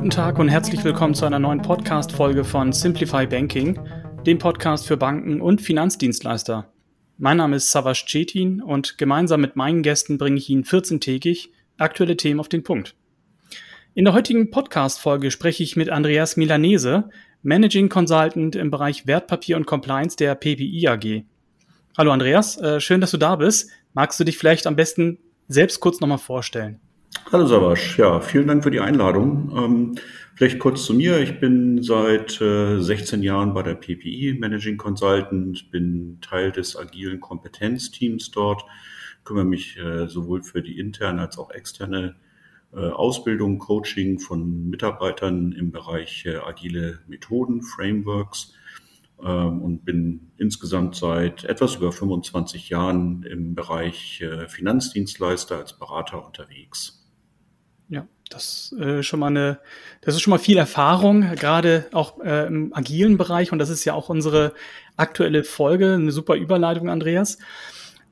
Guten Tag und herzlich willkommen zu einer neuen Podcast-Folge von Simplify Banking, dem Podcast für Banken und Finanzdienstleister. Mein Name ist Savas Cetin und gemeinsam mit meinen Gästen bringe ich Ihnen 14-tägig aktuelle Themen auf den Punkt. In der heutigen Podcast-Folge spreche ich mit Andreas Milanese, Managing Consultant im Bereich Wertpapier und Compliance der PPI AG. Hallo Andreas, äh, schön, dass du da bist. Magst du dich vielleicht am besten selbst kurz nochmal vorstellen? Hallo Sabasch, ja, vielen Dank für die Einladung. Ähm, vielleicht kurz zu mir. Ich bin seit äh, 16 Jahren bei der PPI Managing Consultant, bin Teil des agilen Kompetenzteams dort, kümmere mich äh, sowohl für die interne als auch externe äh, Ausbildung, Coaching von Mitarbeitern im Bereich äh, agile Methoden, Frameworks ähm, und bin insgesamt seit etwas über 25 Jahren im Bereich äh, Finanzdienstleister als Berater unterwegs. Ja, das äh, schon mal eine, das ist schon mal viel Erfahrung, gerade auch äh, im agilen Bereich und das ist ja auch unsere aktuelle Folge, eine super Überleitung, Andreas.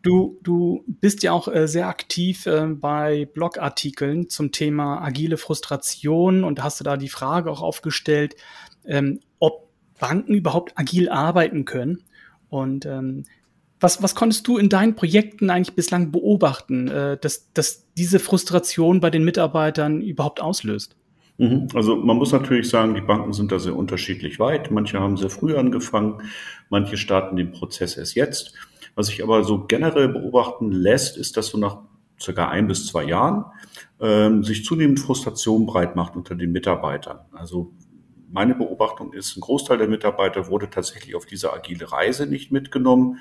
Du, du bist ja auch äh, sehr aktiv äh, bei Blogartikeln zum Thema agile Frustration und hast du da die Frage auch aufgestellt, ähm, ob Banken überhaupt agil arbeiten können. Und ähm, was, was konntest du in deinen Projekten eigentlich bislang beobachten, äh, dass, dass diese Frustration bei den Mitarbeitern überhaupt auslöst? Mhm. Also man muss natürlich sagen, die Banken sind da sehr unterschiedlich weit. Manche haben sehr früh angefangen, manche starten den Prozess erst jetzt. Was sich aber so generell beobachten lässt, ist, dass so nach circa ein bis zwei Jahren ähm, sich zunehmend Frustration breit macht unter den Mitarbeitern. Also meine Beobachtung ist, ein Großteil der Mitarbeiter wurde tatsächlich auf diese agile Reise nicht mitgenommen.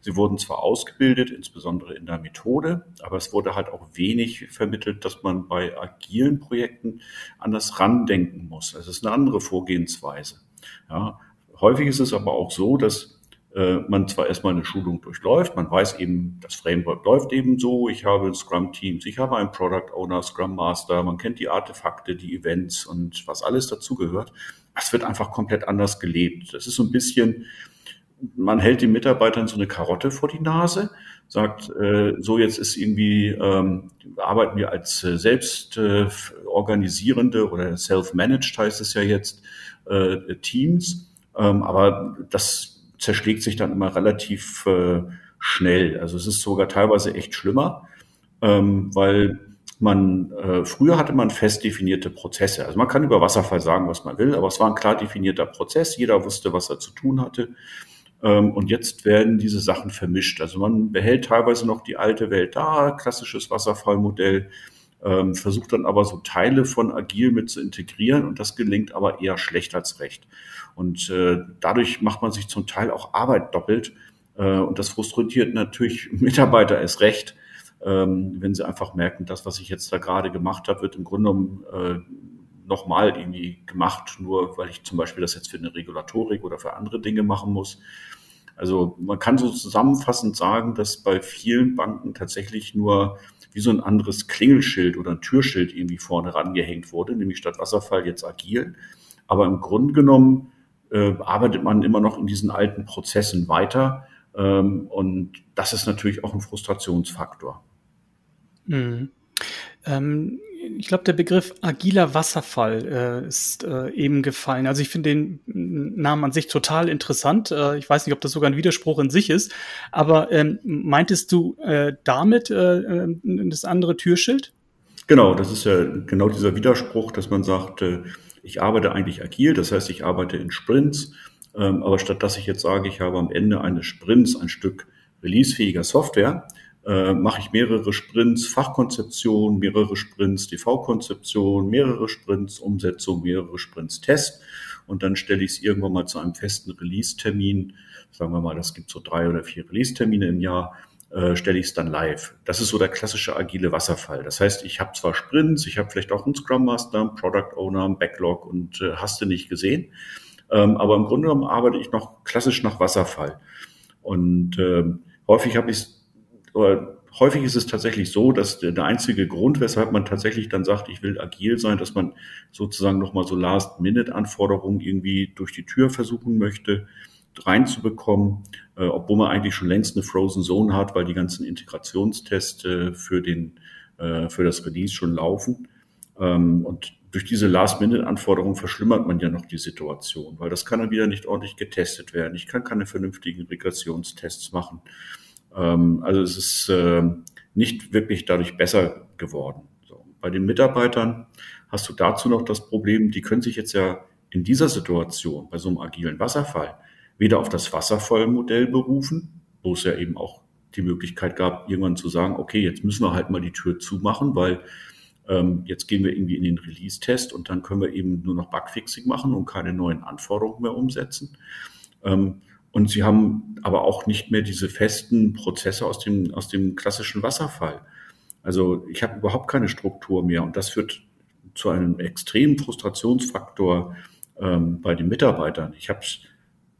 Sie wurden zwar ausgebildet, insbesondere in der Methode, aber es wurde halt auch wenig vermittelt, dass man bei agilen Projekten anders randenken muss. Es ist eine andere Vorgehensweise. Ja, häufig ist es aber auch so, dass äh, man zwar erstmal eine Schulung durchläuft, man weiß eben, das Framework läuft eben so, ich habe Scrum-Teams, ich habe einen Product Owner, Scrum Master, man kennt die Artefakte, die Events und was alles dazugehört. Es wird einfach komplett anders gelebt. Das ist so ein bisschen, man hält den Mitarbeitern so eine Karotte vor die Nase, sagt, äh, so jetzt ist irgendwie, ähm, arbeiten wir als äh, selbst äh, organisierende oder self-managed heißt es ja jetzt, äh, Teams. Ähm, aber das zerschlägt sich dann immer relativ äh, schnell. Also es ist sogar teilweise echt schlimmer, ähm, weil man äh, früher hatte man fest definierte Prozesse. Also man kann über Wasserfall sagen, was man will, aber es war ein klar definierter Prozess. Jeder wusste, was er zu tun hatte. Ähm, und jetzt werden diese Sachen vermischt. Also man behält teilweise noch die alte Welt da, klassisches Wasserfallmodell, ähm, versucht dann aber so Teile von Agil mit zu integrieren und das gelingt aber eher schlecht als recht. Und äh, dadurch macht man sich zum Teil auch Arbeit doppelt. Äh, und das frustriert natürlich Mitarbeiter erst recht, ähm, wenn sie einfach merken, das, was ich jetzt da gerade gemacht habe, wird im Grunde genommen äh, nochmal irgendwie gemacht, nur weil ich zum Beispiel das jetzt für eine Regulatorik oder für andere Dinge machen muss. Also man kann so zusammenfassend sagen, dass bei vielen Banken tatsächlich nur wie so ein anderes Klingelschild oder ein Türschild irgendwie vorne rangehängt wurde, nämlich statt Wasserfall jetzt agil. Aber im Grunde genommen äh, arbeitet man immer noch in diesen alten Prozessen weiter. Ähm, und das ist natürlich auch ein Frustrationsfaktor. Mhm. Ähm, ich glaube, der Begriff agiler Wasserfall äh, ist äh, eben gefallen. Also ich finde den Namen an sich total interessant. Äh, ich weiß nicht, ob das sogar ein Widerspruch in sich ist, aber ähm, meintest du äh, damit äh, äh, das andere Türschild? Genau, das ist ja genau dieser Widerspruch, dass man sagt, ich arbeite eigentlich agil, das heißt, ich arbeite in Sprints, ähm, aber statt dass ich jetzt sage, ich habe am Ende eines Sprints ein Stück releasefähiger Software, äh, mache ich mehrere Sprints Fachkonzeption, mehrere Sprints DV-Konzeption, mehrere Sprints Umsetzung, mehrere Sprints Test und dann stelle ich es irgendwann mal zu einem festen Release-Termin. Sagen wir mal, das gibt so drei oder vier Release-Termine im Jahr äh, stelle ich es dann live. Das ist so der klassische agile Wasserfall. Das heißt, ich habe zwar Sprints, ich habe vielleicht auch einen Scrum Master, einen Product Owner, einen Backlog und äh, hast du nicht gesehen. Ähm, aber im Grunde genommen arbeite ich noch klassisch nach Wasserfall. Und äh, häufig habe ich oder häufig ist es tatsächlich so, dass der, einzige Grund, weshalb man tatsächlich dann sagt, ich will agil sein, dass man sozusagen nochmal so Last-Minute-Anforderungen irgendwie durch die Tür versuchen möchte reinzubekommen, äh, obwohl man eigentlich schon längst eine Frozen Zone hat, weil die ganzen Integrationstests äh, für, den, äh, für das Release schon laufen. Ähm, und durch diese Last-Minute-Anforderungen verschlimmert man ja noch die Situation, weil das kann dann wieder nicht ordentlich getestet werden. Ich kann keine vernünftigen Regressionstests machen. Ähm, also es ist äh, nicht wirklich dadurch besser geworden. So. Bei den Mitarbeitern hast du dazu noch das Problem, die können sich jetzt ja in dieser Situation, bei so einem agilen Wasserfall, weder auf das Wasserfallmodell berufen, wo es ja eben auch die Möglichkeit gab, irgendwann zu sagen, okay, jetzt müssen wir halt mal die Tür zumachen, weil ähm, jetzt gehen wir irgendwie in den Release-Test und dann können wir eben nur noch Bugfixing machen und keine neuen Anforderungen mehr umsetzen. Ähm, und sie haben aber auch nicht mehr diese festen Prozesse aus dem, aus dem klassischen Wasserfall. Also ich habe überhaupt keine Struktur mehr und das führt zu einem extremen Frustrationsfaktor ähm, bei den Mitarbeitern. Ich habe es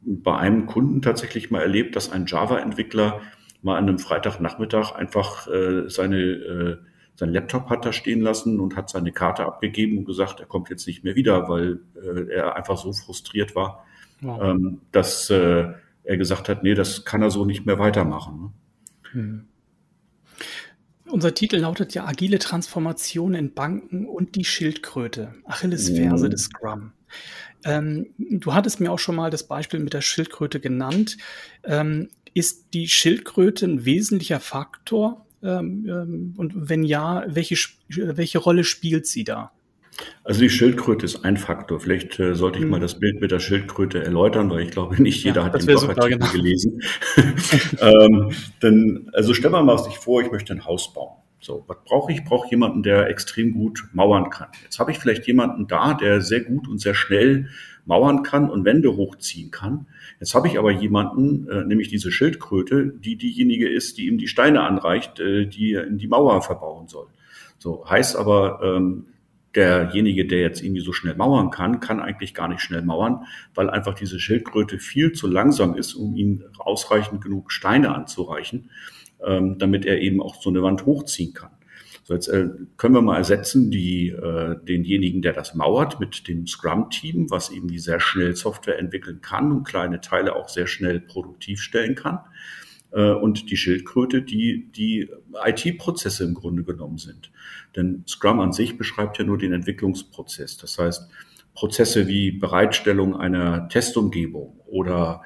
bei einem Kunden tatsächlich mal erlebt, dass ein Java-Entwickler mal an einem Freitagnachmittag einfach äh, seine, äh, sein Laptop hat da stehen lassen und hat seine Karte abgegeben und gesagt, er kommt jetzt nicht mehr wieder, weil äh, er einfach so frustriert war, wow. ähm, dass äh, er gesagt hat, nee, das kann er so nicht mehr weitermachen. Ne? Hm. Unser Titel lautet ja Agile Transformation in Banken und die Schildkröte, Achillesferse mhm. des Scrum. Ähm, du hattest mir auch schon mal das Beispiel mit der Schildkröte genannt. Ähm, ist die Schildkröte ein wesentlicher Faktor? Ähm, ähm und wenn ja, welche, welche Rolle spielt sie da? Also die Schildkröte ist ein Faktor. Vielleicht äh, sollte ich hm. mal das Bild mit der Schildkröte erläutern, weil ich glaube, nicht jeder ja, hat den Blogartikel genau. gelesen. ähm, denn, also stellen wir mal sich vor, ich möchte ein Haus bauen. So, was brauche ich? Ich brauche jemanden, der extrem gut mauern kann. Jetzt habe ich vielleicht jemanden da, der sehr gut und sehr schnell mauern kann und Wände hochziehen kann. Jetzt habe ich aber jemanden, äh, nämlich diese Schildkröte, die diejenige ist, die ihm die Steine anreicht, äh, die er in die Mauer verbauen soll. So heißt aber, ähm, derjenige, der jetzt irgendwie so schnell mauern kann, kann eigentlich gar nicht schnell mauern, weil einfach diese Schildkröte viel zu langsam ist, um ihm ausreichend genug Steine anzureichen ähm, damit er eben auch so eine Wand hochziehen kann. So, jetzt äh, können wir mal ersetzen die, äh, denjenigen, der das mauert, mit dem Scrum-Team, was eben die sehr schnell Software entwickeln kann und kleine Teile auch sehr schnell produktiv stellen kann. Äh, und die Schildkröte, die die IT-Prozesse im Grunde genommen sind. Denn Scrum an sich beschreibt ja nur den Entwicklungsprozess. Das heißt, Prozesse wie Bereitstellung einer Testumgebung oder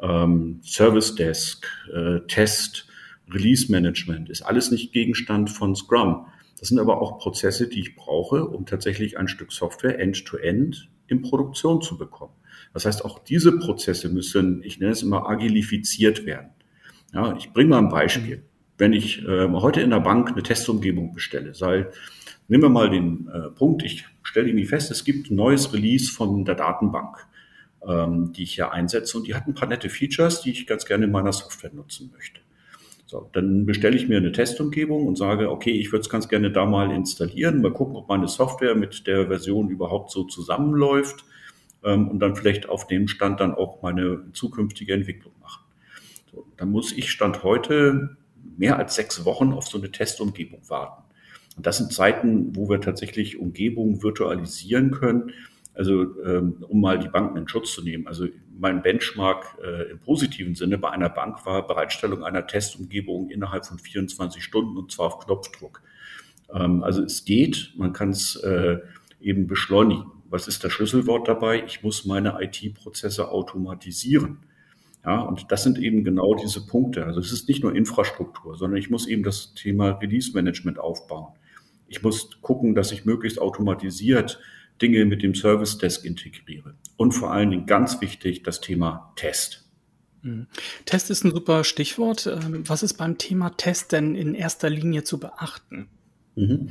ähm, Service Desk, äh, Test, Release Management ist alles nicht Gegenstand von Scrum. Das sind aber auch Prozesse, die ich brauche, um tatsächlich ein Stück Software end-to-end -end in Produktion zu bekommen. Das heißt, auch diese Prozesse müssen, ich nenne es immer, agilifiziert werden. Ja, ich bringe mal ein Beispiel. Wenn ich äh, heute in der Bank eine Testumgebung bestelle, sei, nehmen wir mal den äh, Punkt, ich stelle irgendwie fest, es gibt ein neues Release von der Datenbank, ähm, die ich hier einsetze und die hat ein paar nette Features, die ich ganz gerne in meiner Software nutzen möchte. So, dann bestelle ich mir eine Testumgebung und sage, okay, ich würde es ganz gerne da mal installieren, mal gucken, ob meine Software mit der Version überhaupt so zusammenläuft ähm, und dann vielleicht auf dem Stand dann auch meine zukünftige Entwicklung machen. So, dann muss ich Stand heute mehr als sechs Wochen auf so eine Testumgebung warten. Und das sind Zeiten, wo wir tatsächlich Umgebungen virtualisieren können, also ähm, um mal die Banken in Schutz zu nehmen. Also mein Benchmark äh, im positiven Sinne bei einer Bank war Bereitstellung einer Testumgebung innerhalb von 24 Stunden und zwar auf Knopfdruck. Ähm, also es geht, man kann es äh, eben beschleunigen. Was ist das Schlüsselwort dabei? Ich muss meine IT-Prozesse automatisieren. Ja, und das sind eben genau diese Punkte. Also es ist nicht nur Infrastruktur, sondern ich muss eben das Thema Release-Management aufbauen. Ich muss gucken, dass ich möglichst automatisiert Dinge mit dem Service Desk integriere. Und vor allen Dingen ganz wichtig das Thema Test. Mhm. Test ist ein super Stichwort. Ähm, was ist beim Thema Test denn in erster Linie zu beachten? Mhm.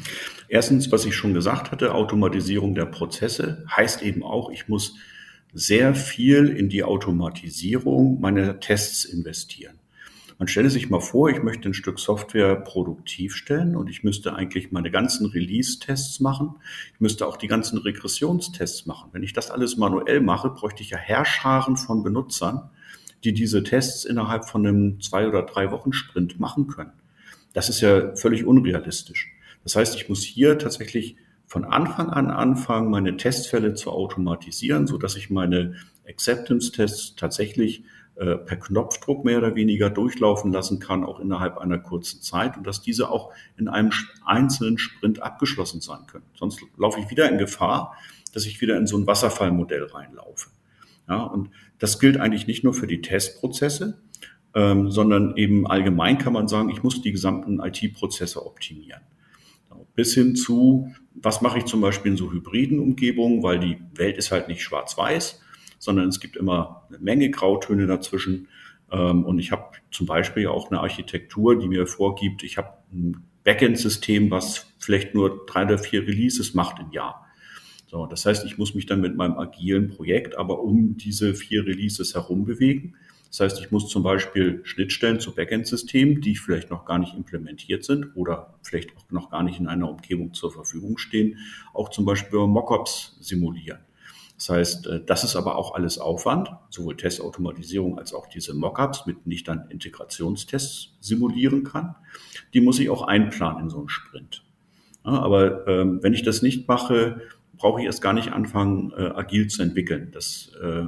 Erstens, was ich schon gesagt hatte, Automatisierung der Prozesse heißt eben auch, ich muss sehr viel in die Automatisierung meiner Tests investieren. Man stelle sich mal vor, ich möchte ein Stück Software produktiv stellen und ich müsste eigentlich meine ganzen Release-Tests machen. Ich müsste auch die ganzen Regressionstests machen. Wenn ich das alles manuell mache, bräuchte ich ja Herrscharen von Benutzern, die diese Tests innerhalb von einem zwei oder drei Wochen Sprint machen können. Das ist ja völlig unrealistisch. Das heißt, ich muss hier tatsächlich von Anfang an anfangen, meine Testfälle zu automatisieren, so dass ich meine Acceptance-Tests tatsächlich äh, per Knopfdruck mehr oder weniger durchlaufen lassen kann, auch innerhalb einer kurzen Zeit und dass diese auch in einem einzelnen Sprint abgeschlossen sein können. Sonst laufe ich wieder in Gefahr, dass ich wieder in so ein Wasserfallmodell reinlaufe. Ja, und das gilt eigentlich nicht nur für die Testprozesse, ähm, sondern eben allgemein kann man sagen, ich muss die gesamten IT-Prozesse optimieren. Bis hin zu, was mache ich zum Beispiel in so hybriden Umgebungen, weil die Welt ist halt nicht schwarz-weiß, sondern es gibt immer eine Menge Grautöne dazwischen. Ähm, und ich habe zum Beispiel auch eine Architektur, die mir vorgibt, ich habe ein Backend-System, was vielleicht nur drei oder vier Releases macht im Jahr. So, das heißt, ich muss mich dann mit meinem agilen Projekt aber um diese vier Releases herum bewegen. Das heißt, ich muss zum Beispiel Schnittstellen zu Backend-Systemen, die vielleicht noch gar nicht implementiert sind oder vielleicht auch noch gar nicht in einer Umgebung zur Verfügung stehen, auch zum Beispiel Mockups simulieren. Das heißt, äh, das ist aber auch alles Aufwand, sowohl Testautomatisierung als auch diese Mockups, mit denen ich dann Integrationstests simulieren kann. Die muss ich auch einplanen in so einen Sprint. Ja, aber ähm, wenn ich das nicht mache, brauche ich erst gar nicht anfangen, äh, agil zu entwickeln. Das äh,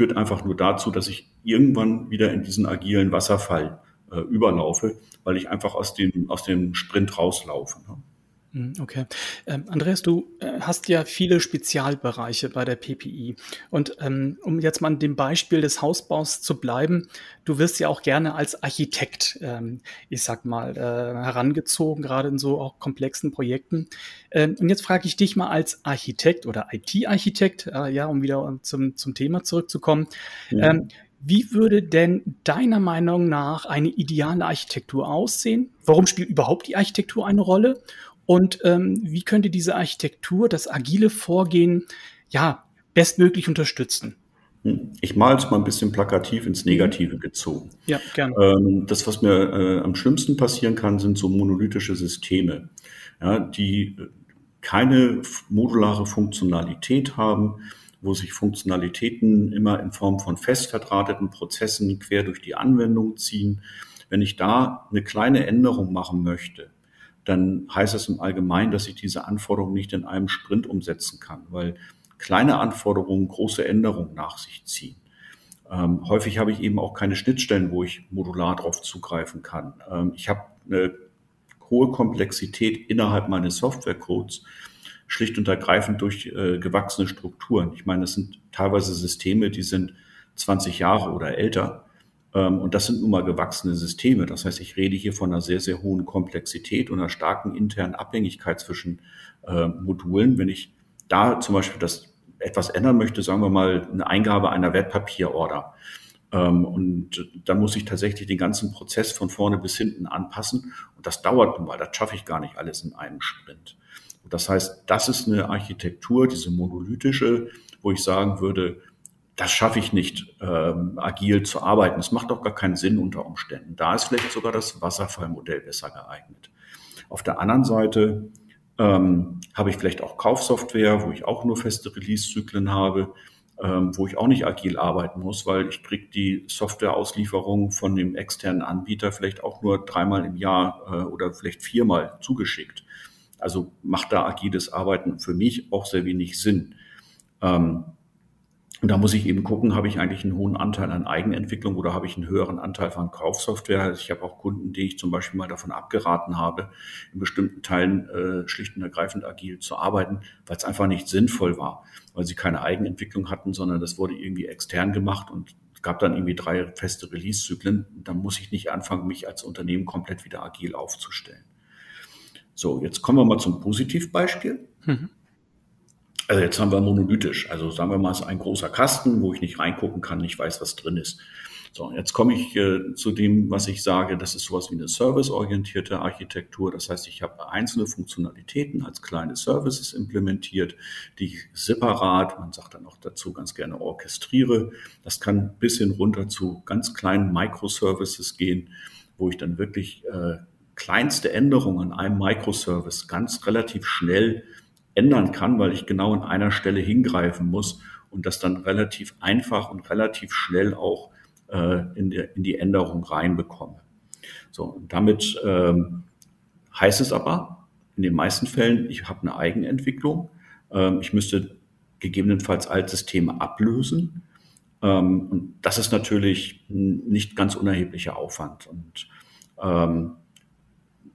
führt einfach nur dazu, dass ich irgendwann wieder in diesen agilen Wasserfall äh, überlaufe, weil ich einfach aus dem, aus dem Sprint rauslaufe. Ne? Hm, okay. Ähm, Andreas, du äh, hast ja viele Spezialbereiche bei der PPI. Und ähm, um jetzt mal an dem Beispiel des Hausbaus zu bleiben, du wirst ja auch gerne als Architekt, ähm, ich sag mal, äh, herangezogen, gerade in so auch komplexen Projekten. Ähm, und jetzt frage ich dich mal als Architekt oder IT-Architekt, äh, ja, um wieder zum, zum Thema zurückzukommen. Ja. Ähm, wie würde denn deiner Meinung nach eine ideale Architektur aussehen? Warum spielt überhaupt die Architektur eine Rolle? Und ähm, wie könnte diese Architektur das agile Vorgehen ja bestmöglich unterstützen? Hm, ich mal es mal ein bisschen plakativ ins Negative gezogen. Ja, gerne. Ähm, das, was mir äh, am schlimmsten passieren kann, sind so monolithische Systeme, ja, die äh, keine modulare Funktionalität haben, wo sich Funktionalitäten immer in Form von fest verdrahteten Prozessen quer durch die Anwendung ziehen. Wenn ich da eine kleine Änderung machen möchte, dann heißt es im Allgemeinen, dass ich diese Anforderungen nicht in einem Sprint umsetzen kann, weil kleine Anforderungen große Änderungen nach sich ziehen. Ähm, häufig habe ich eben auch keine Schnittstellen, wo ich modular darauf zugreifen kann. Ähm, ich habe eine hohe Komplexität innerhalb meines Softwarecodes, schlicht und ergreifend durch äh, gewachsene Strukturen. Ich meine, das sind teilweise Systeme, die sind 20 Jahre oder älter. Ähm, und das sind nun mal gewachsene Systeme. Das heißt, ich rede hier von einer sehr, sehr hohen Komplexität und einer starken internen Abhängigkeit zwischen äh, Modulen. Wenn ich da zum Beispiel das etwas ändern möchte, sagen wir mal eine Eingabe einer Wertpapierorder. Ähm, und dann muss ich tatsächlich den ganzen Prozess von vorne bis hinten anpassen. Und das dauert nun mal. Das schaffe ich gar nicht alles in einem Sprint. Und das heißt, das ist eine Architektur, diese monolithische, wo ich sagen würde, das schaffe ich nicht, ähm, agil zu arbeiten. Es macht doch gar keinen Sinn unter Umständen. Da ist vielleicht sogar das Wasserfallmodell besser geeignet. Auf der anderen Seite ähm, habe ich vielleicht auch Kaufsoftware, wo ich auch nur feste Release-Zyklen habe, ähm, wo ich auch nicht agil arbeiten muss, weil ich kriege die Softwareauslieferung von dem externen Anbieter vielleicht auch nur dreimal im Jahr äh, oder vielleicht viermal zugeschickt. Also macht da agiles Arbeiten für mich auch sehr wenig Sinn. Ähm, und da muss ich eben gucken, habe ich eigentlich einen hohen Anteil an Eigenentwicklung oder habe ich einen höheren Anteil von Kaufsoftware. Also ich habe auch Kunden, die ich zum Beispiel mal davon abgeraten habe, in bestimmten Teilen äh, schlicht und ergreifend agil zu arbeiten, weil es einfach nicht sinnvoll war, weil sie keine Eigenentwicklung hatten, sondern das wurde irgendwie extern gemacht und es gab dann irgendwie drei feste Release-Zyklen. Dann muss ich nicht anfangen, mich als Unternehmen komplett wieder agil aufzustellen. So, jetzt kommen wir mal zum Positivbeispiel. Mhm. Also jetzt haben wir monolithisch. Also sagen wir mal, es ist ein großer Kasten, wo ich nicht reingucken kann, nicht weiß, was drin ist. So, jetzt komme ich äh, zu dem, was ich sage, das ist sowas wie eine serviceorientierte Architektur. Das heißt, ich habe einzelne Funktionalitäten als kleine Services implementiert, die ich separat, man sagt dann auch dazu ganz gerne orchestriere. Das kann bis hin runter zu ganz kleinen Microservices gehen, wo ich dann wirklich äh, kleinste Änderungen an einem Microservice ganz relativ schnell ändern kann, weil ich genau an einer Stelle hingreifen muss und das dann relativ einfach und relativ schnell auch äh, in, der, in die Änderung reinbekomme. So, damit ähm, heißt es aber in den meisten Fällen, ich habe eine Eigenentwicklung. Ähm, ich müsste gegebenenfalls Altsysteme ablösen. Ähm, und das ist natürlich nicht ganz unerheblicher Aufwand. Und ähm,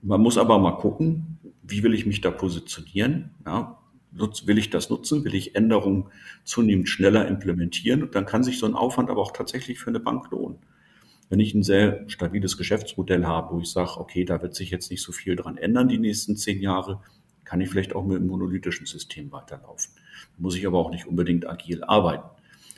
man muss aber mal gucken, wie will ich mich da positionieren? Ja, will ich das nutzen? Will ich Änderungen zunehmend schneller implementieren? Und dann kann sich so ein Aufwand aber auch tatsächlich für eine Bank lohnen. Wenn ich ein sehr stabiles Geschäftsmodell habe, wo ich sage, okay, da wird sich jetzt nicht so viel dran ändern die nächsten zehn Jahre, kann ich vielleicht auch mit einem monolithischen System weiterlaufen. Muss ich aber auch nicht unbedingt agil arbeiten.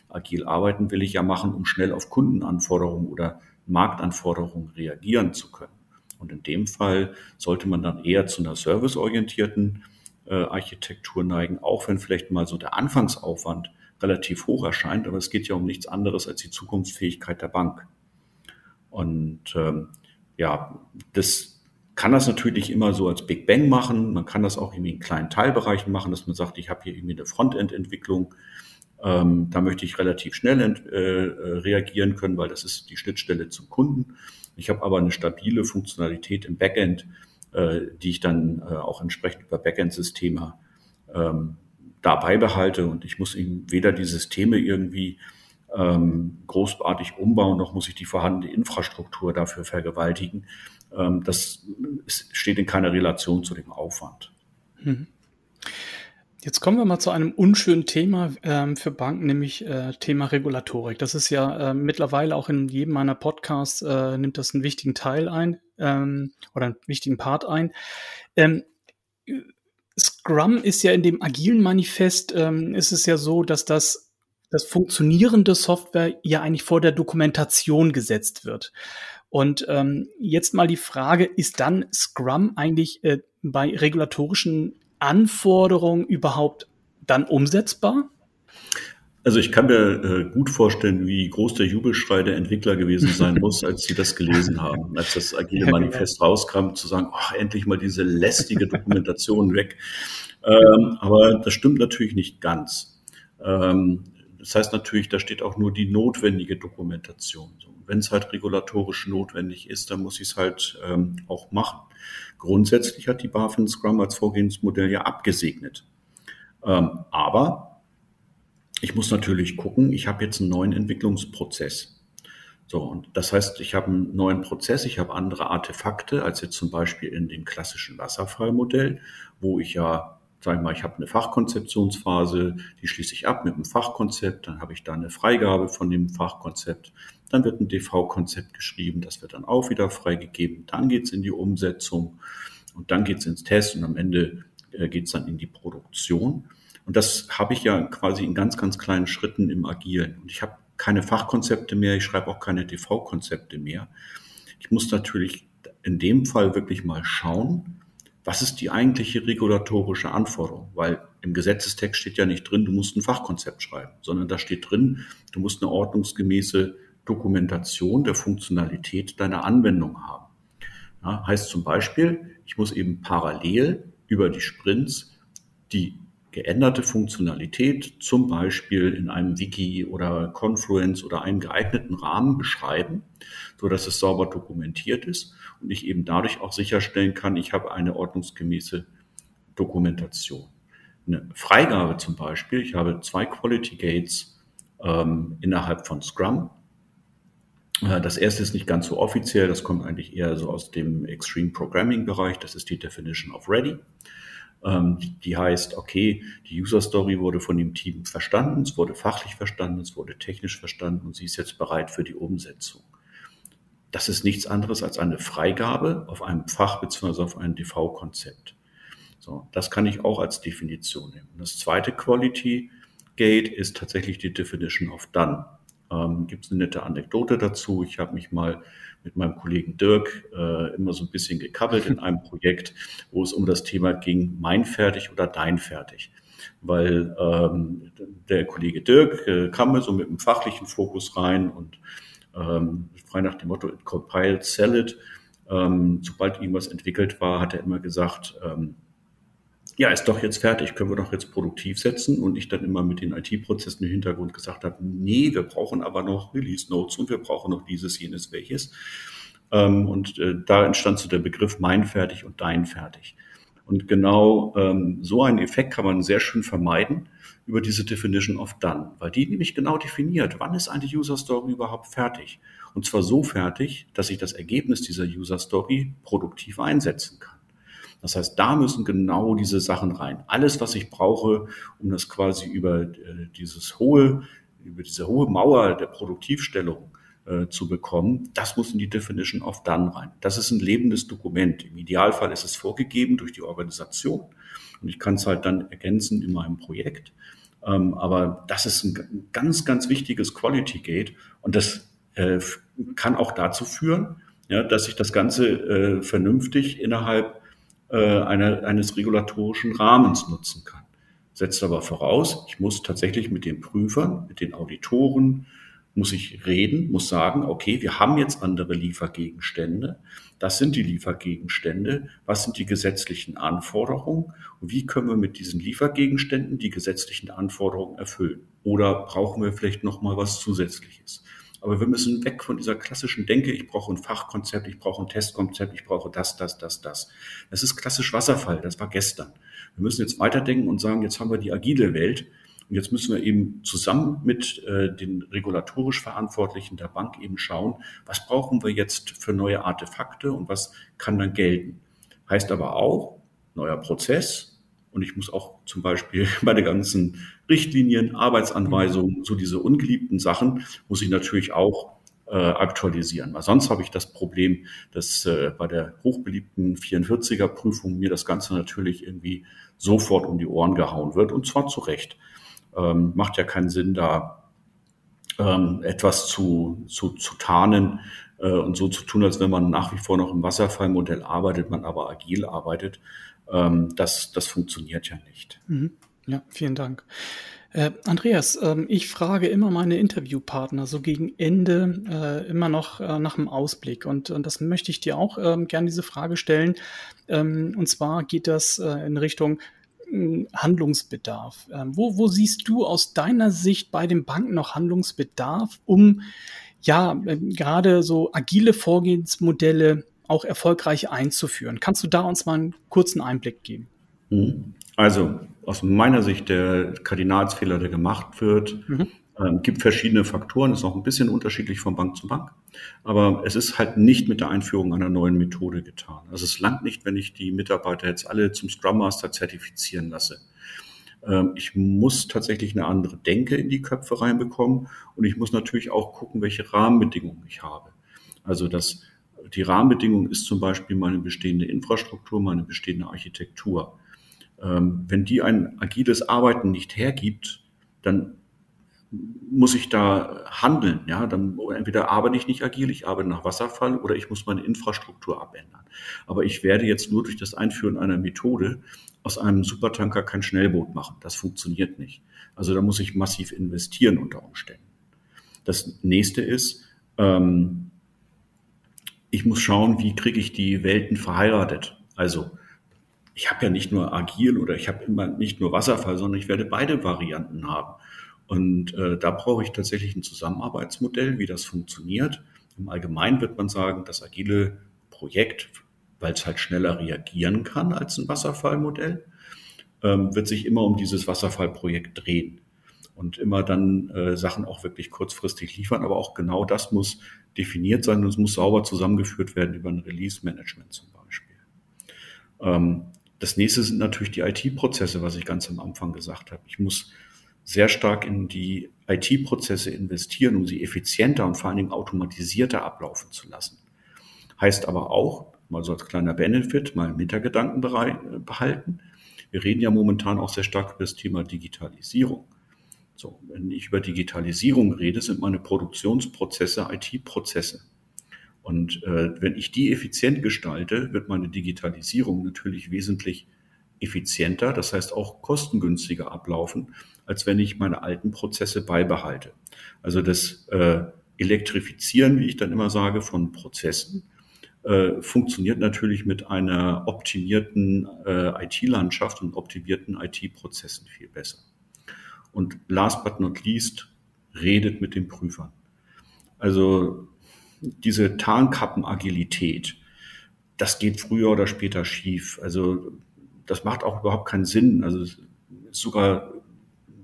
Agil arbeiten will ich ja machen, um schnell auf Kundenanforderungen oder Marktanforderungen reagieren zu können. Und in dem Fall sollte man dann eher zu einer serviceorientierten äh, Architektur neigen, auch wenn vielleicht mal so der Anfangsaufwand relativ hoch erscheint, aber es geht ja um nichts anderes als die Zukunftsfähigkeit der Bank. Und ähm, ja, das kann das natürlich immer so als Big Bang machen. Man kann das auch irgendwie in kleinen Teilbereichen machen, dass man sagt, ich habe hier irgendwie eine Frontend-Entwicklung. Ähm, da möchte ich relativ schnell äh, äh, reagieren können, weil das ist die Schnittstelle zum Kunden. Ich habe aber eine stabile Funktionalität im Backend, äh, die ich dann äh, auch entsprechend über Backend-Systeme ähm, dabei behalte. Und ich muss eben weder die Systeme irgendwie ähm, großartig umbauen, noch muss ich die vorhandene Infrastruktur dafür vergewaltigen. Ähm, das steht in keiner Relation zu dem Aufwand. Mhm. Jetzt kommen wir mal zu einem unschönen Thema ähm, für Banken, nämlich äh, Thema Regulatorik. Das ist ja äh, mittlerweile auch in jedem meiner Podcasts äh, nimmt das einen wichtigen Teil ein ähm, oder einen wichtigen Part ein. Ähm, Scrum ist ja in dem agilen Manifest ähm, ist es ja so, dass das das funktionierende Software ja eigentlich vor der Dokumentation gesetzt wird. Und ähm, jetzt mal die Frage, ist dann Scrum eigentlich äh, bei regulatorischen Anforderungen überhaupt dann umsetzbar? Also ich kann mir äh, gut vorstellen, wie groß der Jubelschrei der Entwickler gewesen sein muss, als sie das gelesen haben, als das agile genau. Manifest rauskam, zu sagen, ach, endlich mal diese lästige Dokumentation weg. Ähm, aber das stimmt natürlich nicht ganz. Ähm, das heißt natürlich, da steht auch nur die notwendige Dokumentation. Wenn es halt regulatorisch notwendig ist, dann muss ich es halt ähm, auch machen. Grundsätzlich hat die BaFin Scrum als Vorgehensmodell ja abgesegnet. Ähm, aber ich muss natürlich gucken, ich habe jetzt einen neuen Entwicklungsprozess. So, und das heißt, ich habe einen neuen Prozess, ich habe andere Artefakte als jetzt zum Beispiel in dem klassischen Wasserfallmodell, wo ich ja sage ich mal, ich habe eine Fachkonzeptionsphase, die schließe ich ab mit einem Fachkonzept, dann habe ich da eine Freigabe von dem Fachkonzept, dann wird ein DV-Konzept geschrieben, das wird dann auch wieder freigegeben, dann geht es in die Umsetzung und dann geht es ins Test und am Ende äh, geht es dann in die Produktion. Und das habe ich ja quasi in ganz, ganz kleinen Schritten im Agilen. Und ich habe keine Fachkonzepte mehr, ich schreibe auch keine DV-Konzepte mehr. Ich muss natürlich in dem Fall wirklich mal schauen, was ist die eigentliche regulatorische Anforderung? Weil im Gesetzestext steht ja nicht drin, du musst ein Fachkonzept schreiben, sondern da steht drin, du musst eine ordnungsgemäße Dokumentation der Funktionalität deiner Anwendung haben. Ja, heißt zum Beispiel, ich muss eben parallel über die Sprints die geänderte Funktionalität zum Beispiel in einem Wiki oder Confluence oder einem geeigneten Rahmen beschreiben, so dass es sauber dokumentiert ist und ich eben dadurch auch sicherstellen kann, ich habe eine ordnungsgemäße Dokumentation. Eine Freigabe zum Beispiel, ich habe zwei Quality Gates ähm, innerhalb von Scrum. Äh, das erste ist nicht ganz so offiziell, das kommt eigentlich eher so aus dem Extreme Programming Bereich, das ist die Definition of Ready. Ähm, die heißt, okay, die User Story wurde von dem Team verstanden, es wurde fachlich verstanden, es wurde technisch verstanden und sie ist jetzt bereit für die Umsetzung. Das ist nichts anderes als eine Freigabe auf einem Fach bzw. auf ein DV-Konzept. So, das kann ich auch als Definition nehmen. Das zweite Quality Gate ist tatsächlich die Definition of Done. Ähm, Gibt es eine nette Anekdote dazu? Ich habe mich mal mit meinem Kollegen Dirk äh, immer so ein bisschen gekabbelt in einem Projekt, wo es um das Thema ging, mein fertig oder dein fertig. Weil ähm, der Kollege Dirk äh, kam mir so mit einem fachlichen Fokus rein und ähm, frei nach dem Motto, it compiled, sell it. Ähm, sobald irgendwas entwickelt war, hat er immer gesagt, ähm, ja, ist doch jetzt fertig, können wir doch jetzt produktiv setzen. Und ich dann immer mit den IT-Prozessen im Hintergrund gesagt habe, nee, wir brauchen aber noch Release-Notes und wir brauchen noch dieses, jenes, welches. Ähm, und äh, da entstand so der Begriff mein fertig und dein fertig. Und genau ähm, so einen Effekt kann man sehr schön vermeiden über diese Definition of Done, weil die nämlich genau definiert, wann ist eine User Story überhaupt fertig. Und zwar so fertig, dass ich das Ergebnis dieser User Story produktiv einsetzen kann. Das heißt, da müssen genau diese Sachen rein. Alles, was ich brauche, um das quasi über äh, dieses hohe, über diese hohe Mauer der Produktivstellung äh, zu bekommen, das muss in die Definition of Done rein. Das ist ein lebendes Dokument. Im Idealfall ist es vorgegeben durch die Organisation und ich kann es halt dann ergänzen in meinem Projekt. Ähm, aber das ist ein ganz, ganz wichtiges Quality Gate und das äh, kann auch dazu führen, dass ich das Ganze vernünftig innerhalb äh, einer, eines regulatorischen Rahmens nutzen kann. Setzt aber voraus, ich muss tatsächlich mit den Prüfern, mit den Auditoren, muss ich reden, muss sagen, okay, wir haben jetzt andere Liefergegenstände. Das sind die Liefergegenstände. Was sind die gesetzlichen Anforderungen? Und wie können wir mit diesen Liefergegenständen die gesetzlichen Anforderungen erfüllen? Oder brauchen wir vielleicht noch mal was Zusätzliches? Aber wir müssen weg von dieser klassischen Denke, ich brauche ein Fachkonzept, ich brauche ein Testkonzept, ich brauche das, das, das, das. Das ist klassisch Wasserfall, das war gestern. Wir müssen jetzt weiterdenken und sagen, jetzt haben wir die agile Welt und jetzt müssen wir eben zusammen mit äh, den regulatorisch Verantwortlichen der Bank eben schauen, was brauchen wir jetzt für neue Artefakte und was kann dann gelten. Heißt aber auch, neuer Prozess. Und ich muss auch zum Beispiel meine ganzen Richtlinien, Arbeitsanweisungen, so diese ungeliebten Sachen, muss ich natürlich auch äh, aktualisieren. Weil sonst habe ich das Problem, dass äh, bei der hochbeliebten 44er Prüfung mir das Ganze natürlich irgendwie sofort um die Ohren gehauen wird und zwar zu Recht. Ähm, macht ja keinen Sinn, da ähm, etwas zu, zu, zu tarnen äh, und so zu tun, als wenn man nach wie vor noch im Wasserfallmodell arbeitet, man aber agil arbeitet. Ähm, das, das funktioniert ja nicht. Mhm. Ja, vielen Dank. Äh, Andreas, ähm, ich frage immer meine Interviewpartner so gegen Ende äh, immer noch äh, nach dem Ausblick und, und das möchte ich dir auch ähm, gerne diese Frage stellen. Ähm, und zwar geht das äh, in Richtung Handlungsbedarf. Ähm, wo, wo siehst du aus deiner Sicht bei den Banken noch Handlungsbedarf, um ja ähm, gerade so agile Vorgehensmodelle auch erfolgreich einzuführen? Kannst du da uns mal einen kurzen Einblick geben? Mhm. Also aus meiner Sicht der Kardinalsfehler, der gemacht wird, mhm. Ähm, gibt verschiedene Faktoren, ist auch ein bisschen unterschiedlich von Bank zu Bank. Aber es ist halt nicht mit der Einführung einer neuen Methode getan. Also es langt nicht, wenn ich die Mitarbeiter jetzt alle zum Scrum Master zertifizieren lasse. Ähm, ich muss tatsächlich eine andere Denke in die Köpfe reinbekommen und ich muss natürlich auch gucken, welche Rahmenbedingungen ich habe. Also das, die Rahmenbedingung ist zum Beispiel meine bestehende Infrastruktur, meine bestehende Architektur. Ähm, wenn die ein agiles Arbeiten nicht hergibt, dann muss ich da handeln. Ja, dann entweder arbeite ich nicht agil, ich arbeite nach Wasserfall oder ich muss meine Infrastruktur abändern. Aber ich werde jetzt nur durch das Einführen einer Methode aus einem Supertanker kein Schnellboot machen. Das funktioniert nicht. Also da muss ich massiv investieren unter Umständen. Das nächste ist, ähm, ich muss schauen, wie kriege ich die Welten verheiratet. Also ich habe ja nicht nur agil oder ich habe immer nicht nur Wasserfall, sondern ich werde beide Varianten haben. Und äh, da brauche ich tatsächlich ein Zusammenarbeitsmodell, wie das funktioniert. Im Allgemeinen wird man sagen, das agile Projekt, weil es halt schneller reagieren kann als ein Wasserfallmodell, ähm, wird sich immer um dieses Wasserfallprojekt drehen und immer dann äh, Sachen auch wirklich kurzfristig liefern. Aber auch genau das muss definiert sein und es muss sauber zusammengeführt werden über ein Release-Management zum Beispiel. Ähm, das nächste sind natürlich die IT-Prozesse, was ich ganz am Anfang gesagt habe. Ich muss sehr stark in die IT-Prozesse investieren, um sie effizienter und vor allen Dingen automatisierter ablaufen zu lassen. Heißt aber auch, mal so als kleiner Benefit, mal im Hintergedanken behalten, wir reden ja momentan auch sehr stark über das Thema Digitalisierung. So, wenn ich über Digitalisierung rede, sind meine Produktionsprozesse IT-Prozesse. Und äh, wenn ich die effizient gestalte, wird meine Digitalisierung natürlich wesentlich effizienter, das heißt auch kostengünstiger ablaufen, als wenn ich meine alten Prozesse beibehalte. Also das äh, Elektrifizieren, wie ich dann immer sage, von Prozessen äh, funktioniert natürlich mit einer optimierten äh, IT-Landschaft und optimierten IT-Prozessen viel besser. Und last but not least, redet mit den Prüfern. Also diese Tarnkappenagilität, das geht früher oder später schief. Also das macht auch überhaupt keinen Sinn. Also sogar,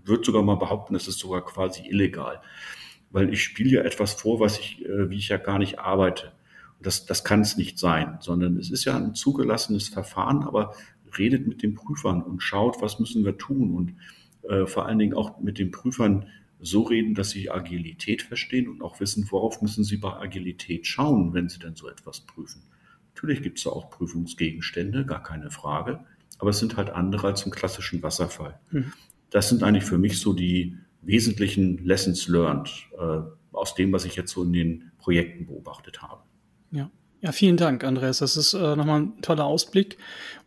wird sogar mal behaupten, es ist sogar quasi illegal. Weil ich spiele ja etwas vor, was ich, äh, wie ich ja gar nicht arbeite. Das, das kann es nicht sein, sondern es ist ja ein zugelassenes Verfahren, aber redet mit den Prüfern und schaut, was müssen wir tun und äh, vor allen Dingen auch mit den Prüfern so reden, dass sie Agilität verstehen und auch wissen, worauf müssen sie bei Agilität schauen, wenn sie denn so etwas prüfen. Natürlich gibt es da auch Prüfungsgegenstände, gar keine Frage, aber es sind halt andere als im klassischen Wasserfall. Mhm. Das sind eigentlich für mich so die wesentlichen Lessons learned äh, aus dem, was ich jetzt so in den Projekten beobachtet habe. Ja. Ja, vielen Dank, Andreas. Das ist äh, nochmal ein toller Ausblick.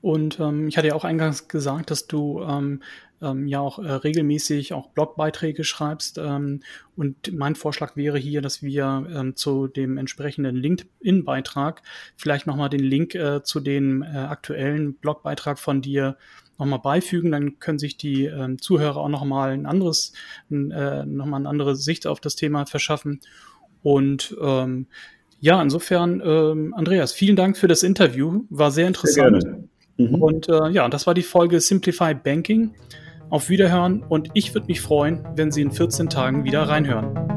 Und ähm, ich hatte ja auch eingangs gesagt, dass du ähm, ähm, ja auch äh, regelmäßig auch Blogbeiträge schreibst. Ähm, und mein Vorschlag wäre hier, dass wir ähm, zu dem entsprechenden LinkedIn-Beitrag vielleicht nochmal den Link äh, zu dem äh, aktuellen Blogbeitrag von dir nochmal beifügen. Dann können sich die ähm, Zuhörer auch nochmal ein anderes, äh, nochmal eine andere Sicht auf das Thema verschaffen. Und ähm, ja, insofern, ähm, Andreas, vielen Dank für das Interview. War sehr interessant. Sehr gerne. Mhm. Und äh, ja, das war die Folge Simplify Banking. Auf Wiederhören und ich würde mich freuen, wenn Sie in 14 Tagen wieder reinhören.